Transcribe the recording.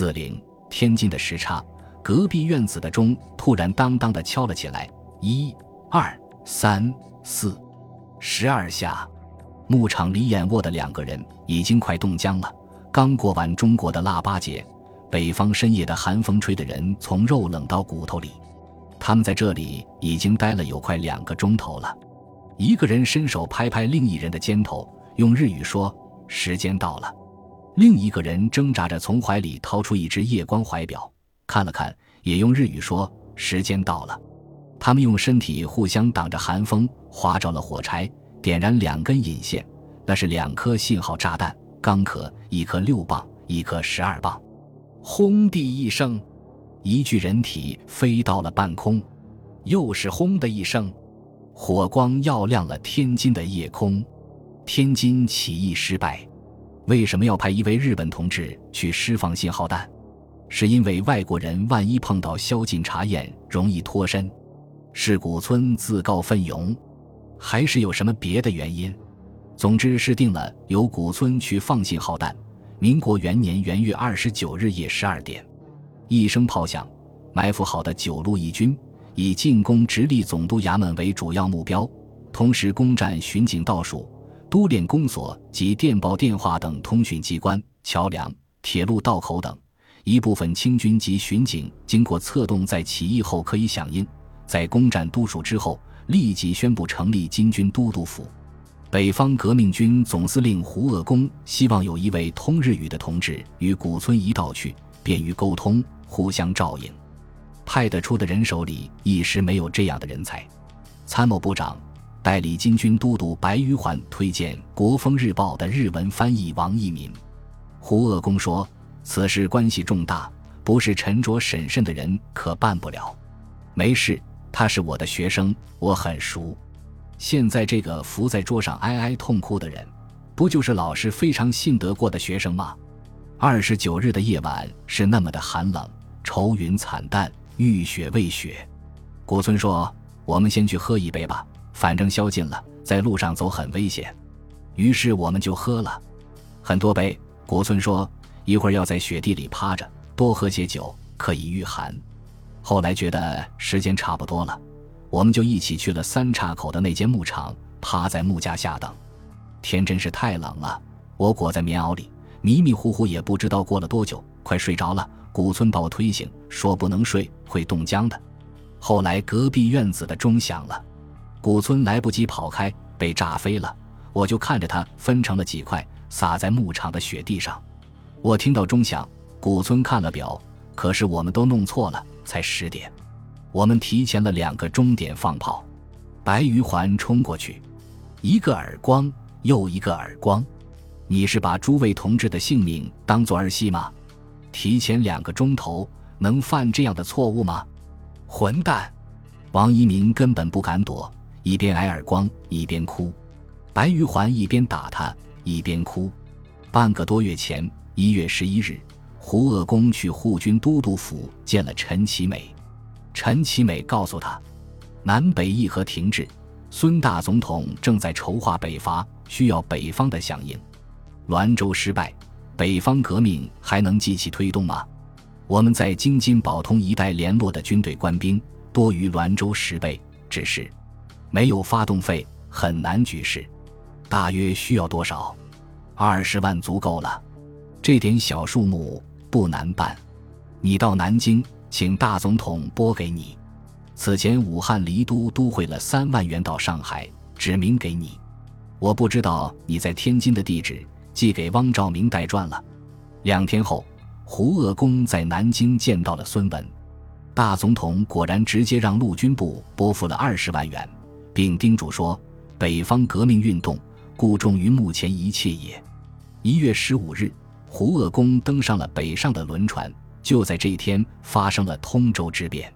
四零，天津的时差，隔壁院子的钟突然当当的敲了起来，一、二、三、四，十二下。牧场里眼卧的两个人已经快冻僵了。刚过完中国的腊八节，北方深夜的寒风吹得人从肉冷到骨头里。他们在这里已经待了有快两个钟头了。一个人伸手拍拍另一人的肩头，用日语说：“时间到了。”另一个人挣扎着从怀里掏出一只夜光怀表，看了看，也用日语说：“时间到了。”他们用身体互相挡着寒风，划着了火柴。点燃两根引线，那是两颗信号炸弹，钢壳，一颗六磅，一颗十二磅。轰的一声，一具人体飞到了半空，又是轰的一声，火光耀亮了天津的夜空。天津起义失败，为什么要派一位日本同志去释放信号弹？是因为外国人万一碰到宵禁查验，容易脱身。是古村自告奋勇。还是有什么别的原因？总之是定了由古村去放信号弹。民国元年元月二十九日夜十二点，一声炮响，埋伏好的九路义军以进攻直隶总督衙门为主要目标，同时攻占巡警倒数、都练公所及电报、电话等通讯机关、桥梁、铁路道口等。一部分清军及巡警经过策动，在起义后可以响应，在攻占都署之后。立即宣布成立金军都督府。北方革命军总司令胡鄂公希望有一位通日语的同志与古村一道去，便于沟通，互相照应。派得出的人手里一时没有这样的人才。参谋部长代理金军都督白玉环推荐《国风日报》的日文翻译王一民。胡鄂公说：“此事关系重大，不是沉着审慎的人可办不了。”没事。他是我的学生，我很熟。现在这个伏在桌上哀哀痛哭的人，不就是老师非常信得过的学生吗？二十九日的夜晚是那么的寒冷，愁云惨淡，欲雪未雪。古村说：“我们先去喝一杯吧，反正宵禁了，在路上走很危险。”于是我们就喝了很多杯。古村说：“一会儿要在雪地里趴着，多喝些酒，可以御寒。”后来觉得时间差不多了，我们就一起去了三岔口的那间牧场，趴在木架下等。天真是太冷了，我裹在棉袄里，迷迷糊糊也不知道过了多久，快睡着了。古村把我推醒，说不能睡，会冻僵的。后来隔壁院子的钟响了，古村来不及跑开，被炸飞了。我就看着它分成了几块，撒在牧场的雪地上。我听到钟响，古村看了表，可是我们都弄错了。才十点，我们提前了两个钟点放炮。白玉环冲过去，一个耳光又一个耳光。你是把诸位同志的性命当做儿戏吗？提前两个钟头能犯这样的错误吗？混蛋！王一鸣根本不敢躲，一边挨耳光一边哭。白玉环一边打他一边哭。半个多月前，一月十一日。胡鄂公去护军都督府见了陈其美，陈其美告诉他，南北议和停滞，孙大总统正在筹划北伐，需要北方的响应。滦州失败，北方革命还能继续推动吗？我们在京津宝通一带联络的军队官兵多于滦州十倍，只是没有发动费，很难举事。大约需要多少？二十万足够了，这点小数目。不难办，你到南京，请大总统拨给你。此前武汉离都都汇了三万元到上海，指明给你。我不知道你在天津的地址，寄给汪兆铭代转了。两天后，胡鄂公在南京见到了孙文，大总统果然直接让陆军部拨付了二十万元，并叮嘱说：北方革命运动，固重于目前一切也。一月十五日。胡鄂公登上了北上的轮船，就在这一天发生了通州之变。